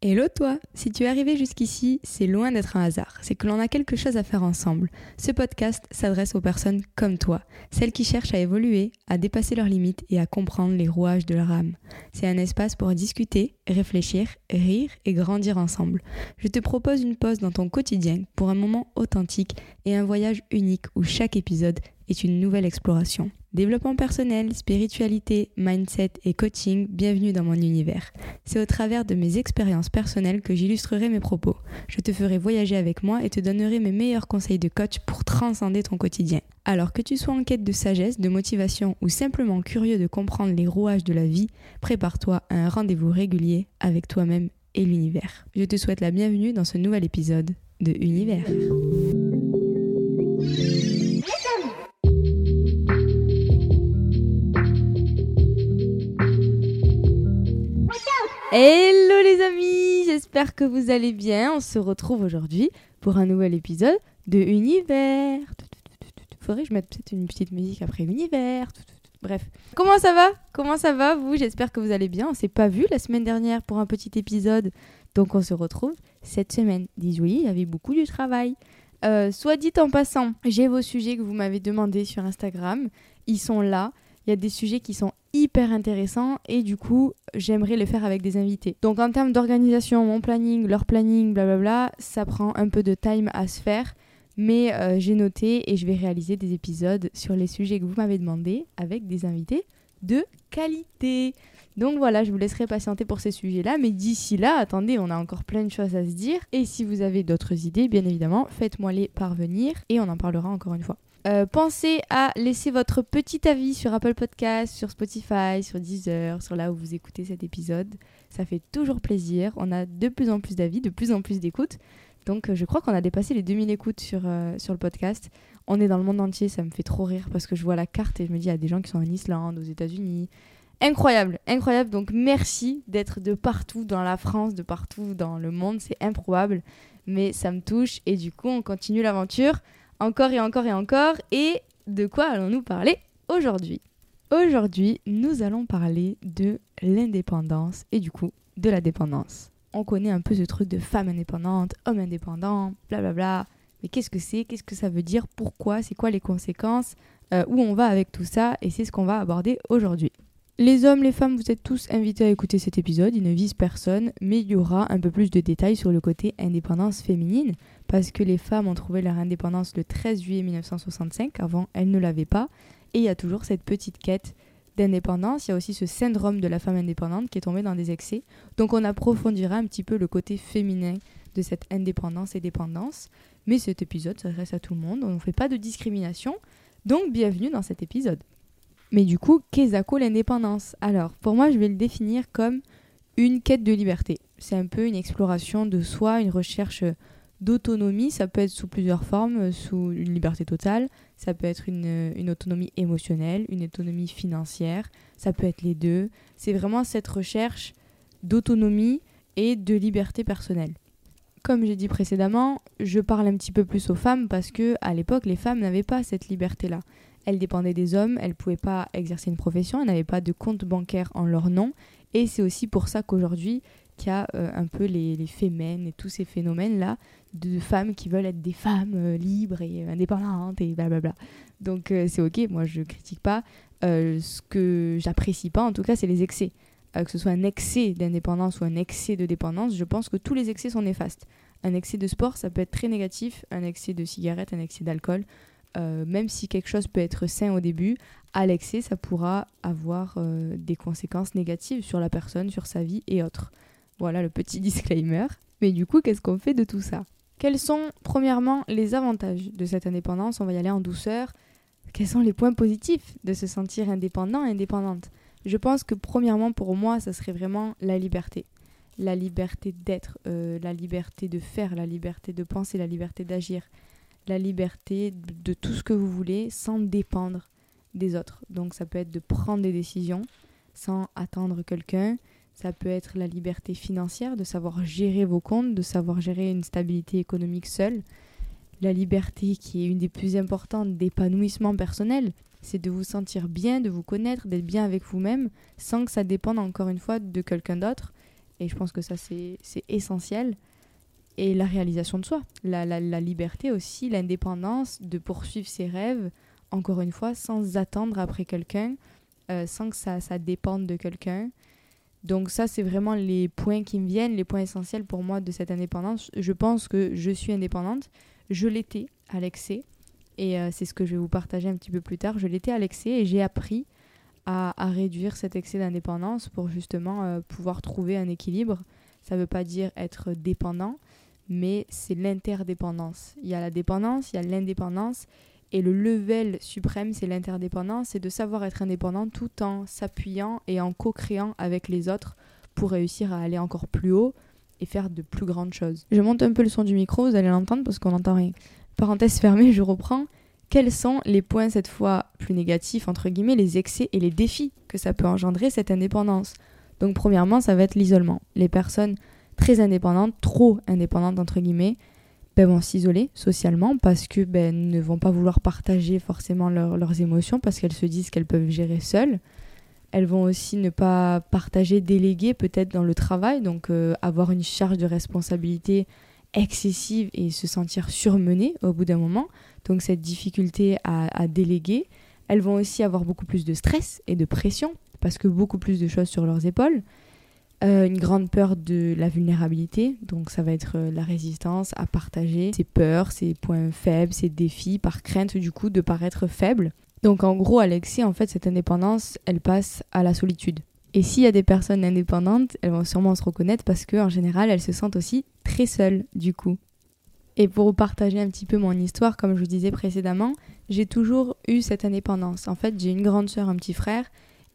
Hello toi Si tu es arrivé jusqu'ici, c'est loin d'être un hasard, c'est que l'on a quelque chose à faire ensemble. Ce podcast s'adresse aux personnes comme toi, celles qui cherchent à évoluer, à dépasser leurs limites et à comprendre les rouages de leur âme. C'est un espace pour discuter, réfléchir, rire et grandir ensemble. Je te propose une pause dans ton quotidien pour un moment authentique et un voyage unique où chaque épisode est une nouvelle exploration. Développement personnel, spiritualité, mindset et coaching, bienvenue dans mon univers. C'est au travers de mes expériences personnelles que j'illustrerai mes propos. Je te ferai voyager avec moi et te donnerai mes meilleurs conseils de coach pour transcender ton quotidien. Alors que tu sois en quête de sagesse, de motivation ou simplement curieux de comprendre les rouages de la vie, prépare-toi à un rendez-vous régulier avec toi-même et l'univers. Je te souhaite la bienvenue dans ce nouvel épisode de Univers. Hello les amis, j'espère que vous allez bien. On se retrouve aujourd'hui pour un nouvel épisode de Univers. Faudrait que je mette peut-être une petite musique après Univers. Bref, comment ça va? Comment ça va vous? J'espère que vous allez bien. On s'est pas vu la semaine dernière pour un petit épisode, donc on se retrouve cette semaine. Désolé, il y avait beaucoup de travail. Euh, soit dit en passant, j'ai vos sujets que vous m'avez demandé sur Instagram. Ils sont là. Il y a des sujets qui sont hyper intéressant et du coup j'aimerais le faire avec des invités. Donc en termes d'organisation, mon planning, leur planning, blablabla, ça prend un peu de time à se faire. Mais euh, j'ai noté et je vais réaliser des épisodes sur les sujets que vous m'avez demandé avec des invités de qualité. Donc voilà, je vous laisserai patienter pour ces sujets-là. Mais d'ici là, attendez, on a encore plein de choses à se dire. Et si vous avez d'autres idées, bien évidemment, faites-moi les parvenir et on en parlera encore une fois. Euh, pensez à laisser votre petit avis sur Apple Podcast, sur Spotify, sur Deezer, sur là où vous écoutez cet épisode. Ça fait toujours plaisir. On a de plus en plus d'avis, de plus en plus d'écoutes. Donc euh, je crois qu'on a dépassé les 2000 écoutes sur, euh, sur le podcast. On est dans le monde entier, ça me fait trop rire parce que je vois la carte et je me dis, il y a des gens qui sont en Islande, aux États-Unis. Incroyable, incroyable. Donc merci d'être de partout dans la France, de partout dans le monde. C'est improbable, mais ça me touche. Et du coup, on continue l'aventure encore et encore et encore. Et de quoi allons-nous parler aujourd'hui? Aujourd'hui, nous allons parler de l'indépendance et du coup de la dépendance. On connaît un peu ce truc de femme indépendante, homme indépendant, blablabla. Bla bla. Mais qu'est-ce que c'est? Qu'est-ce que ça veut dire? Pourquoi? C'est quoi les conséquences? Euh, Où on va avec tout ça? Et c'est ce qu'on va aborder aujourd'hui. Les hommes, les femmes, vous êtes tous invités à écouter cet épisode. Il ne vise personne, mais il y aura un peu plus de détails sur le côté indépendance féminine, parce que les femmes ont trouvé leur indépendance le 13 juillet 1965. Avant, elles ne l'avaient pas. Et il y a toujours cette petite quête d'indépendance. Il y a aussi ce syndrome de la femme indépendante qui est tombé dans des excès. Donc on approfondira un petit peu le côté féminin de cette indépendance et dépendance. Mais cet épisode s'adresse à tout le monde. On ne fait pas de discrimination. Donc bienvenue dans cet épisode. Mais du coup, qu'est-ce que l'indépendance Alors, pour moi, je vais le définir comme une quête de liberté. C'est un peu une exploration de soi, une recherche d'autonomie. Ça peut être sous plusieurs formes, sous une liberté totale, ça peut être une, une, autonomie émotionnelle, une autonomie financière, ça peut être les deux. C'est vraiment cette recherche d'autonomie et de liberté personnelle. Comme j'ai dit précédemment, je parle un petit peu plus aux femmes parce que à l'époque, les femmes n'avaient pas cette liberté-là. Elles dépendaient des hommes, elles ne pouvaient pas exercer une profession, elles n'avaient pas de compte bancaire en leur nom. Et c'est aussi pour ça qu'aujourd'hui, qu'il y a euh, un peu les, les fémènes et tous ces phénomènes-là de femmes qui veulent être des femmes euh, libres et euh, indépendantes et blablabla. Donc c'est ok, moi je critique pas. ce que j'apprécie pas, en tout cas, c'est les excès. Que ce soit un excès d'indépendance ou un excès de dépendance, je pense que tous les excès sont néfastes. Un excès de sport, ça peut être très négatif. Un excès de cigarette, un excès d'alcool, euh, même si quelque chose peut être sain au début, à l'excès, ça pourra avoir euh, des conséquences négatives sur la personne, sur sa vie et autres. Voilà le petit disclaimer. Mais du coup, qu'est-ce qu'on fait de tout ça? Quels sont, premièrement, les avantages de cette indépendance? On va y aller en douceur. Quels sont les points positifs de se sentir indépendant indépendante? Je pense que, premièrement, pour moi, ça serait vraiment la liberté. La liberté d'être, euh, la liberté de faire, la liberté de penser, la liberté d'agir la liberté de tout ce que vous voulez sans dépendre des autres. Donc ça peut être de prendre des décisions sans attendre quelqu'un. Ça peut être la liberté financière, de savoir gérer vos comptes, de savoir gérer une stabilité économique seule. La liberté qui est une des plus importantes d'épanouissement personnel, c'est de vous sentir bien, de vous connaître, d'être bien avec vous-même, sans que ça dépende encore une fois de quelqu'un d'autre. et je pense que ça c'est essentiel, et la réalisation de soi, la, la, liberté aussi, l'indépendance de poursuivre ses rêves, encore une fois, sans attendre après quelqu'un, euh, sans que ça, ça dépende de quelqu'un. Donc ça, c'est vraiment les points qui me viennent, les points essentiels pour moi de cette indépendance. Je pense que je suis indépendante. Je l'étais à l'excès. Et euh, c'est ce que je vais vous partager un petit peu plus tard. Je l'étais à l'excès et j'ai appris à, réduire cet excès d'indépendance pour justement euh, pouvoir trouver un équilibre. Ça ne veut pas dire être dépendant, mais c'est l'interdépendance. Il y a la dépendance, il y a l'indépendance. Et le level suprême, c'est l'interdépendance, c'est de savoir être indépendant tout en s'appuyant et en co-créant avec les autres pour réussir à aller encore plus haut et faire de plus grandes choses. Je monte un peu le son du micro, vous allez l'entendre parce qu'on n'entend rien. Parenthèse fermée, je reprends. Quels sont les points cette fois plus négatifs, entre guillemets, les excès et les défis que ça peut engendrer cette indépendance? Donc premièrement, ça va être l'isolement. Les personnes très indépendantes, trop indépendantes, entre guillemets, vont s'isoler socialement parce que ben, ne vont pas vouloir partager forcément leurs émotions parce qu'elles se disent qu'elles peuvent gérer seules. Elles vont aussi ne pas partager, déléguer peut-être dans le travail, donc euh, avoir une charge de responsabilité excessive et se sentir surmenées au bout d'un moment. Donc cette difficulté à, à déléguer. Elles vont aussi avoir beaucoup plus de stress et de pression parce que beaucoup plus de choses sur leurs épaules. Euh, une grande peur de la vulnérabilité, donc ça va être euh, la résistance à partager ses peurs, ses points faibles, ses défis, par crainte du coup de paraître faible. Donc en gros, Alexis, en fait, cette indépendance, elle passe à la solitude. Et s'il y a des personnes indépendantes, elles vont sûrement se reconnaître parce qu'en général, elles se sentent aussi très seules du coup. Et pour vous partager un petit peu mon histoire, comme je vous disais précédemment, j'ai toujours eu cette indépendance. En fait, j'ai une grande sœur, un petit frère,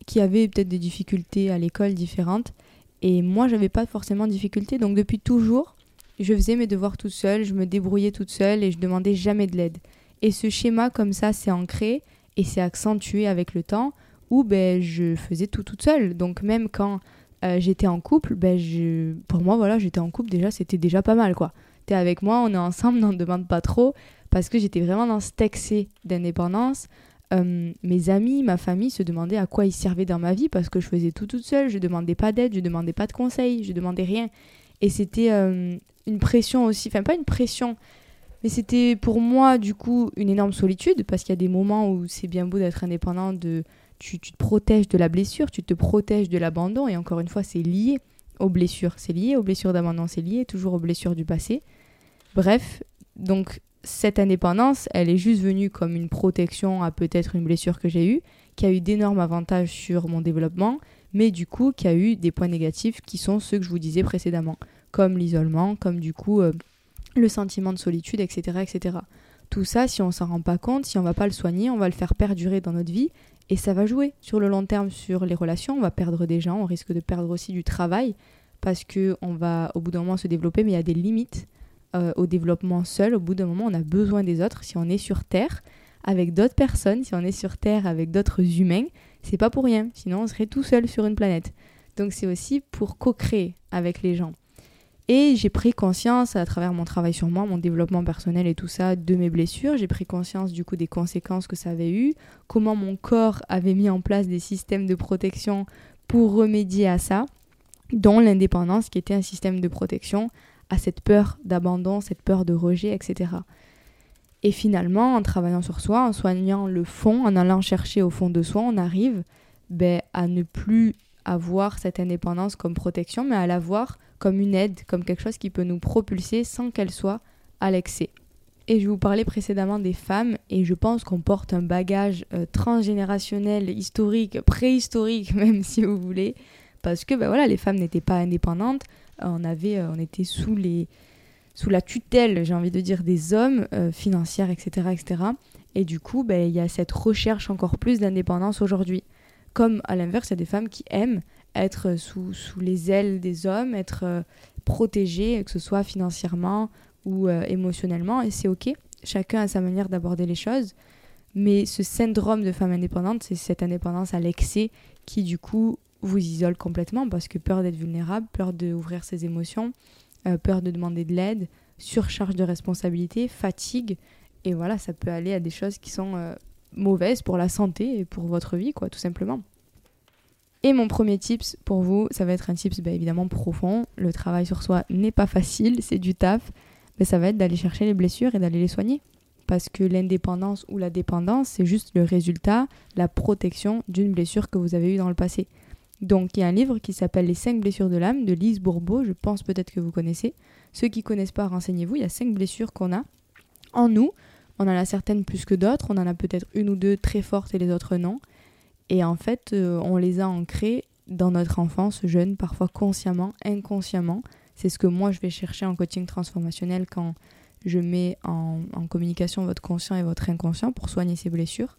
qui avait peut-être des difficultés à l'école différentes. Et moi, j'avais pas forcément de difficulté. Donc depuis toujours, je faisais mes devoirs toute seule, je me débrouillais toute seule et je demandais jamais de l'aide. Et ce schéma comme ça, c'est ancré et c'est accentué avec le temps où ben, je faisais tout toute seule. Donc même quand euh, j'étais en couple, ben, je... pour moi, voilà, j'étais en couple déjà, c'était déjà pas mal quoi. T'es avec moi, on est ensemble, on ne demande pas trop parce que j'étais vraiment dans cet excès d'indépendance euh, mes amis, ma famille se demandaient à quoi ils servaient dans ma vie parce que je faisais tout toute seule, je demandais pas d'aide, je demandais pas de conseils, je demandais rien. Et c'était euh, une pression aussi, enfin pas une pression, mais c'était pour moi du coup une énorme solitude parce qu'il y a des moments où c'est bien beau d'être indépendant, de, tu, tu, te protèges de la blessure, tu te protèges de l'abandon et encore une fois c'est lié aux blessures, c'est lié aux blessures d'abandon, c'est lié toujours aux blessures du passé. Bref, donc cette indépendance, elle est juste venue comme une protection à peut-être une blessure que j'ai eue, qui a eu d'énormes avantages sur mon développement, mais du coup qui a eu des points négatifs qui sont ceux que je vous disais précédemment, comme l'isolement, comme du coup euh, le sentiment de solitude, etc., etc. Tout ça, si on s'en rend pas compte, si on va pas le soigner, on va le faire perdurer dans notre vie et ça va jouer sur le long terme sur les relations. On va perdre des gens, on risque de perdre aussi du travail parce que on va au bout d'un moment se développer, mais il y a des limites euh, au développement seul. Au bout d'un moment, on a besoin des autres. Si on est sur Terre avec d'autres personnes, si on est sur Terre avec d'autres humains, c'est pas pour rien. Sinon, on serait tout seul sur une planète. Donc, c'est aussi pour co-créer avec les gens. Et j'ai pris conscience à travers mon travail sur moi, mon développement personnel et tout ça, de mes blessures. J'ai pris conscience du coup des conséquences que ça avait eu, comment mon corps avait mis en place des systèmes de protection pour remédier à ça, dont l'indépendance qui était un système de protection à cette peur d'abandon, cette peur de rejet, etc. Et finalement, en travaillant sur soi, en soignant le fond, en allant chercher au fond de soi, on arrive ben, à ne plus avoir cette indépendance comme protection, mais à l'avoir comme une aide, comme quelque chose qui peut nous propulser sans qu'elle soit à l'excès. Et je vous parlais précédemment des femmes, et je pense qu'on porte un bagage euh, transgénérationnel, historique, préhistorique même si vous voulez, parce que ben voilà, les femmes n'étaient pas indépendantes, on, avait, euh, on était sous, les, sous la tutelle, j'ai envie de dire, des hommes, euh, financières, etc., etc. Et du coup, ben, il y a cette recherche encore plus d'indépendance aujourd'hui. Comme à l'inverse, il y a des femmes qui aiment être sous, sous les ailes des hommes, être euh, protégées, que ce soit financièrement ou émotionnellement, et c'est ok. Chacun a sa manière d'aborder les choses. Mais ce syndrome de femme indépendante, c'est cette indépendance à l'excès qui, du coup, vous isole complètement parce que peur d'être vulnérable, peur d'ouvrir ses émotions, euh, peur de demander de l'aide, surcharge de responsabilité, fatigue. Et voilà, ça peut aller à des choses qui sont euh, mauvaises pour la santé et pour votre vie, quoi, tout simplement. Et mon premier tips pour vous, ça va être un tips bah, évidemment profond. Le travail sur soi n'est pas facile, c'est du taf. Mais ça va être d'aller chercher les blessures et d'aller les soigner. Parce que l'indépendance ou la dépendance, c'est juste le résultat, la protection d'une blessure que vous avez eue dans le passé. Donc il y a un livre qui s'appelle Les 5 blessures de l'âme de Lise Bourbeau, je pense peut-être que vous connaissez. Ceux qui connaissent pas, renseignez-vous, il y a 5 blessures qu'on a en nous. On en a certaines plus que d'autres, on en a peut-être une ou deux très fortes et les autres non. Et en fait, euh, on les a ancrées dans notre enfance jeune, parfois consciemment, inconsciemment. C'est ce que moi je vais chercher en coaching transformationnel quand je mets en, communication votre conscient et votre inconscient pour soigner ces blessures.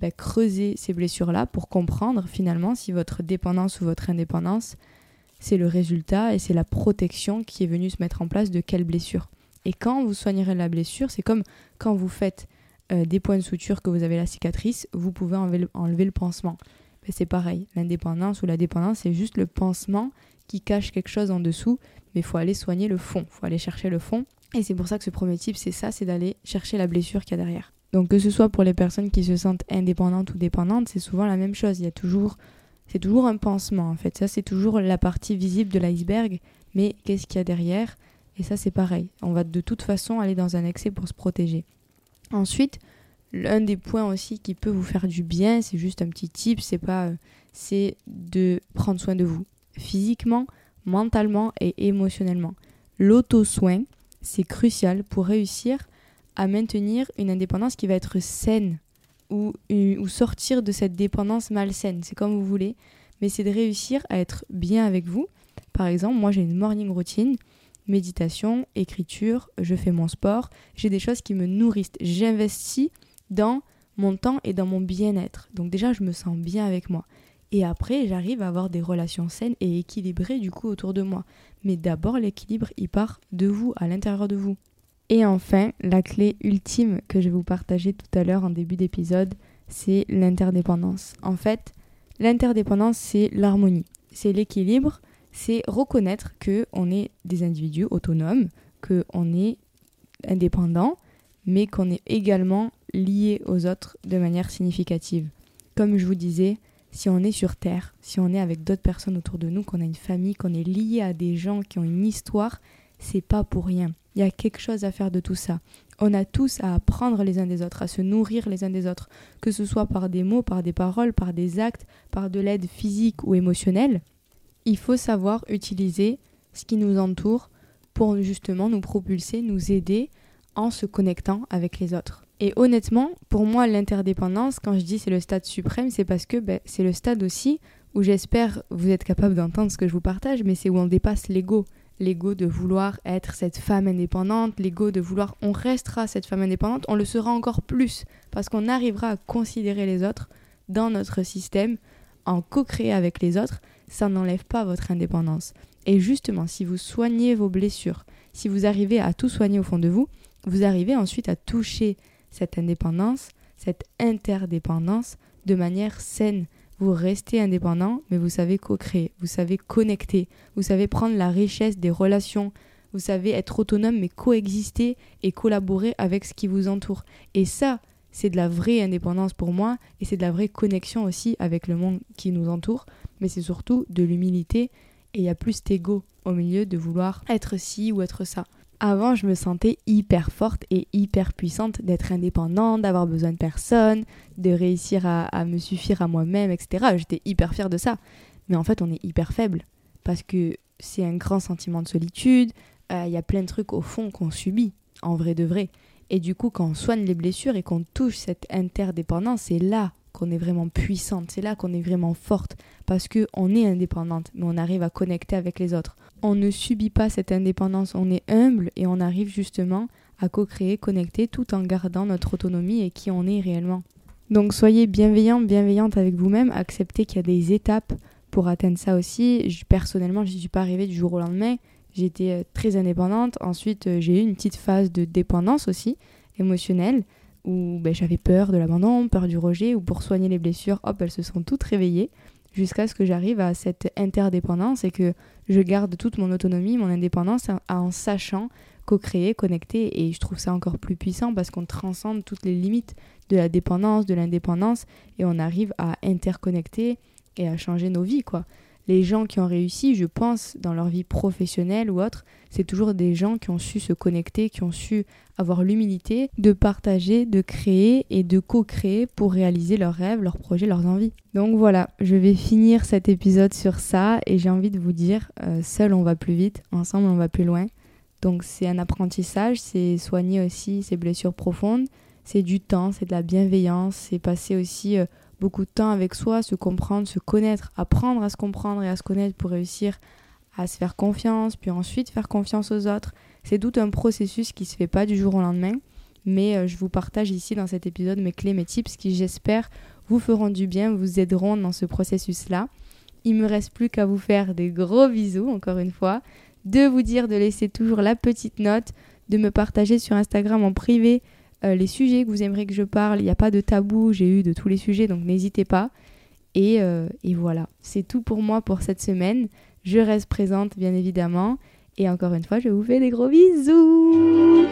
Ben, creuser ces blessures-là pour comprendre finalement si votre dépendance ou votre indépendance, c'est le résultat et c'est la protection qui est venue se mettre en place de quelle blessure. Et quand vous soignerez la blessure, c'est comme quand vous faites euh, des points de suture que vous avez la cicatrice, vous pouvez enlever le, pansement. C'est pareil, l'indépendance ou la dépendance, c'est juste le pansement qui cache quelque chose en dessous, mais il faut aller soigner le fond, il faut aller chercher le fond. Et c'est pour ça que ce premier type, c'est ça, c'est d'aller chercher la blessure qu'il y a derrière. Donc que ce soit pour les personnes qui se sentent indépendantes ou dépendantes, c'est souvent la même chose. Il y a toujours, c'est toujours un pansement en fait. Ça c'est toujours la partie visible de l'iceberg, mais qu'est-ce qu'il y a derrière? Et ça c'est pareil. On va de toute façon aller dans un excès pour se protéger. Ensuite, l'un des points aussi qui peut vous faire du bien, c'est juste un petit tip, c'est pas, euh, c'est de prendre soin de vous, physiquement, mentalement et émotionnellement. L'auto-soin, c'est crucial pour réussir à maintenir une indépendance qui va être saine ou, ou sortir de cette dépendance malsaine. C'est comme vous voulez, mais c'est de réussir à être bien avec vous. Par exemple, moi j'ai une morning routine, méditation, écriture, je fais mon sport, j'ai des choses qui me nourrissent. J'investis dans mon temps et dans mon bien-être. Donc déjà, je me sens bien avec moi. Et après, j'arrive à avoir des relations saines et équilibrées du coup autour de moi. Mais d'abord, l'équilibre, il part de vous, à l'intérieur de vous. Et enfin, la clé ultime que je vais vous partager tout à l'heure en début d'épisode, c'est l'interdépendance. En fait, l'interdépendance, c'est l'harmonie, c'est l'équilibre, c'est reconnaître que on est des individus autonomes, que on est indépendant, mais qu'on est également lié aux autres de manière significative. Comme je vous disais, si on est sur Terre, si on est avec d'autres personnes autour de nous, qu'on a une famille, qu'on est lié à des gens qui ont une histoire, c'est pas pour rien. Il y a quelque chose à faire de tout ça. On a tous à apprendre les uns des autres, à se nourrir les uns des autres, que ce soit par des mots, par des paroles, par des actes, par de l'aide physique ou émotionnelle. Il faut savoir utiliser ce qui nous entoure pour justement nous propulser, nous aider en se connectant avec les autres. Et honnêtement, pour moi, l'interdépendance, quand je dis c'est le stade suprême, c'est parce que ben, c'est le stade aussi où j'espère vous êtes capable d'entendre ce que je vous partage, mais c'est où on dépasse l'ego l'ego de vouloir être cette femme indépendante, l'ego de vouloir on restera cette femme indépendante, on le sera encore plus parce qu'on arrivera à considérer les autres dans notre système, en co-créer avec les autres, ça n'enlève pas votre indépendance. Et justement, si vous soignez vos blessures, si vous arrivez à tout soigner au fond de vous, vous arrivez ensuite à toucher cette indépendance, cette interdépendance de manière saine, vous restez indépendant, mais vous savez co-créer, vous savez connecter, vous savez prendre la richesse des relations, vous savez être autonome, mais coexister et collaborer avec ce qui vous entoure. Et ça, c'est de la vraie indépendance pour moi, et c'est de la vraie connexion aussi avec le monde qui nous entoure, mais c'est surtout de l'humilité, et il y a plus d'ego au milieu de vouloir être ci ou être ça. Avant, je me sentais hyper forte et hyper puissante d'être indépendante, d'avoir besoin de personne, de réussir à, me suffire à moi-même, etc. J'étais hyper fière de ça. Mais en fait, on est hyper faible parce que c'est un grand sentiment de solitude. Euh, il y a plein de trucs au fond qu'on subit, en vrai de vrai. Et du coup, quand on soigne les blessures et qu'on touche cette interdépendance, c'est là qu'on est vraiment puissante, c'est là qu'on est vraiment forte, parce qu'on est indépendante, mais on arrive à connecter avec les autres. On ne subit pas cette indépendance, on est humble et on arrive justement à co-créer, connecter, tout en gardant notre autonomie et qui on est réellement. Donc soyez bienveillant, bienveillante avec vous-même, acceptez qu'il y a des étapes pour atteindre ça aussi. personnellement, je n'y suis pas arrivée du jour au lendemain. J'étais euh, très indépendante. Ensuite, euh, j'ai eu une petite phase de dépendance aussi, émotionnelle où ben, j'avais peur de l'abandon, peur du rejet, ou pour soigner les blessures, hop, elles se sont toutes réveillées, jusqu'à ce que j'arrive à cette interdépendance et que je garde toute mon autonomie, mon indépendance, en sachant co-créer, connecter, et je trouve ça encore plus puissant parce qu'on transcende toutes les limites de la dépendance, de l'indépendance, et on arrive à interconnecter et à changer nos vies, quoi. Les gens qui ont réussi, je pense, dans leur vie professionnelle ou autre, c'est toujours des gens qui ont su se connecter, qui ont su avoir l'humilité de partager, de créer et de co-créer pour réaliser leurs rêves, leurs projets, leurs envies. Donc voilà, je vais finir cet épisode sur ça et j'ai envie de vous dire, euh, seul on va plus vite, ensemble on va plus loin. Donc c'est un apprentissage, c'est soigner aussi ces blessures profondes, c'est du temps, c'est de la bienveillance, c'est passer aussi euh, beaucoup de temps avec soi, se comprendre, se connaître, apprendre à se comprendre et à se connaître pour réussir à se faire confiance, puis ensuite faire confiance aux autres. C'est tout un processus qui se fait pas du jour au lendemain, mais euh, je vous partage ici dans cet épisode mes clés, mes tips qui j'espère vous feront du bien, vous aideront dans ce processus-là. Il me reste plus qu'à vous faire des gros bisous encore une fois, de vous dire de laisser toujours la petite note, de me partager sur Instagram en privé euh, les sujets que vous aimeriez que je parle. Il n'y a pas de tabou, j'ai eu de tous les sujets, donc n'hésitez pas. Et, euh, et voilà, c'est tout pour moi pour cette semaine. Je reste présente, bien évidemment. Et encore une fois, je vous fais des gros bisous.